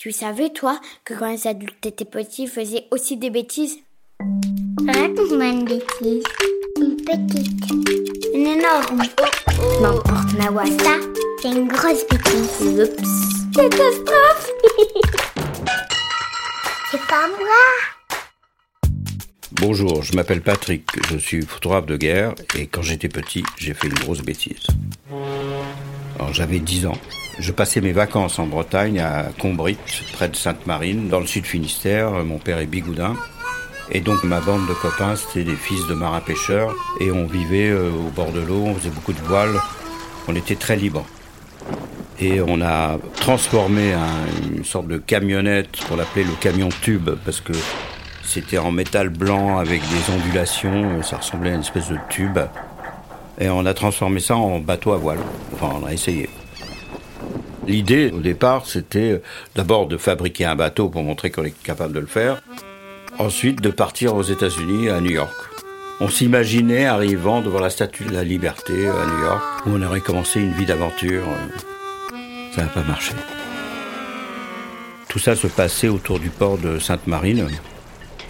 Tu savais, toi, que quand les adultes étaient petits, ils faisaient aussi des bêtises? Raconte-moi une bêtise. Une petite. Une énorme. N'importe, Nawa. Ça, c'est une grosse bêtise. Oups. Catastrophe C'est pas moi. Bonjour, je m'appelle Patrick, je suis photographe de guerre et quand j'étais petit, j'ai fait une grosse bêtise. J'avais 10 ans. Je passais mes vacances en Bretagne à Combrit, près de Sainte-Marine, dans le sud Finistère. Mon père est bigoudin. Et donc ma bande de copains, c'était des fils de marins pêcheurs et on vivait euh, au bord de l'eau, on faisait beaucoup de voiles, on était très libres. Et on a transformé un- une sorte de camionnette qu'on appelait le camion tube parce que c'était en métal blanc avec des ondulations, ça ressemblait à une espèce de tube. Et on a transformé ça en bateau à voile. Enfin, on a essayé. L'idée, au départ, c'était d'abord de fabriquer un bateau pour montrer qu'on est capable de le faire. Ensuite, de partir aux États-Unis, à New York. On s'imaginait arrivant devant la Statue de la Liberté à New York, où on aurait commencé une vie d'aventure. Ça n'a pas marché. Tout ça se passait autour du port de Sainte-Marine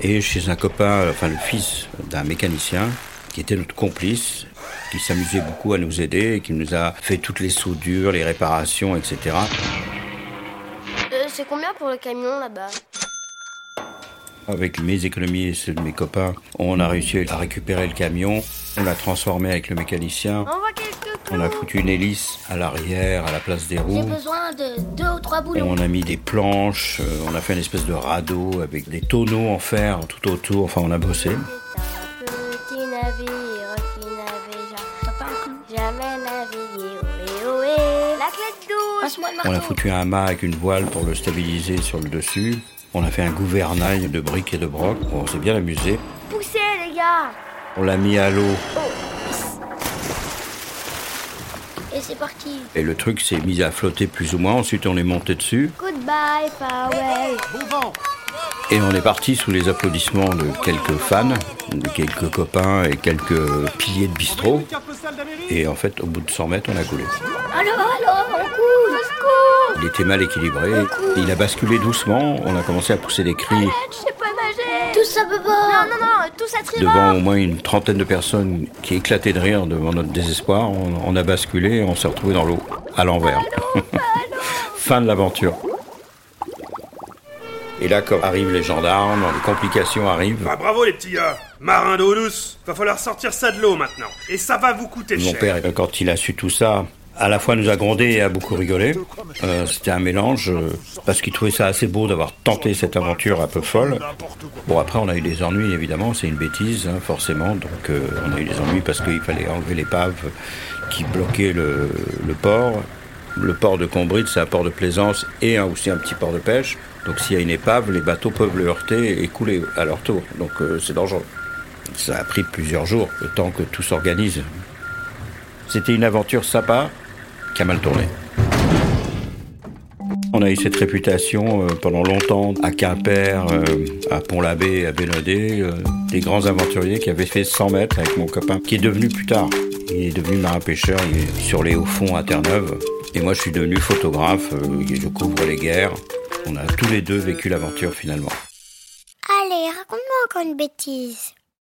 et chez un copain, enfin le fils d'un mécanicien, qui était notre complice, qui s'amusait beaucoup à nous aider et qui nous a fait toutes les soudures, les réparations, etc. Euh, c'est combien pour le camion là-bas? Avec mes économies et ceux de mes copains, on a réussi à récupérer le camion, on l'a transformé avec le mécanicien, on a foutu une hélice à l'arrière, à la place des J'ai roues. besoin de deux ou trois boulons. On a mis des planches, euh, on a fait une espèce de radeau avec des tonneaux en fer tout autour, enfin on a bossé. Ohé, ohé. La clé de douche. Passe-moi le On a foutu un mât avec une voile pour le stabiliser sur le dessus. On a fait un gouvernail de briques et de broc. On s'est bien amusé. Poussez les gars. On l'a mis à l'eau Et c'est parti. et le truc s'est mis à flotter plus ou moins. Ensuite, on est monté dessus Goodbye, farewell. et on est parti sous les applaudissements de quelques fans, de quelques copains et quelques piliers de bistrot. Et en fait, au bout de 100 mètres, on a coulé. Allô, allô, on coule. Au secours. Il était mal équilibré. Il a basculé doucement. On a commencé à pousser des cris Je sais pas nager. Tout ça Non, non, non, tout ça devant au moins une trentaine de personnes qui éclataient de rire devant notre désespoir. On, on a basculé et on s'est retrouvé dans l'eau, à l'envers. fin de l'aventure. Et là, quand arrivent les gendarmes, les complications arrivent. Ah, bravo les petits gars Marin d'eau douce Va falloir sortir ça de l'eau maintenant. Et ça va vous coûter Mon cher. père, quand il a su tout ça, à la fois nous a grondé et a beaucoup rigolé. Euh, C'était un mélange, euh, parce qu'il trouvait ça assez beau d'avoir tenté cette aventure un peu folle. Bon, après, on a eu des ennuis, évidemment, c'est une bêtise, hein, forcément. Donc, euh, on a eu des ennuis parce qu'il fallait enlever l'épave qui bloquait le, le port. Le port de Combrit, c'est un port de plaisance et aussi un petit port de pêche. Donc, s'il y a une épave, les bateaux peuvent le heurter et couler à leur tour. Donc, euh, c'est dangereux. Ça a pris plusieurs jours, le temps que tout s'organise. C'était une aventure sympa qui a mal tourné. On a eu cette réputation euh, pendant longtemps à Quimper, euh, à Pont-l'Abbé, à Bénodet, des grands aventuriers qui avaient fait 100 mètres avec mon copain, qui est devenu plus tard. Il est devenu marin-pêcheur, sur les hauts fonds à Terre-Neuve. Et moi, je suis devenu photographe, euh, je couvre les guerres. On a tous les deux vécu l'aventure finalement. Allez, raconte-moi encore une bêtise.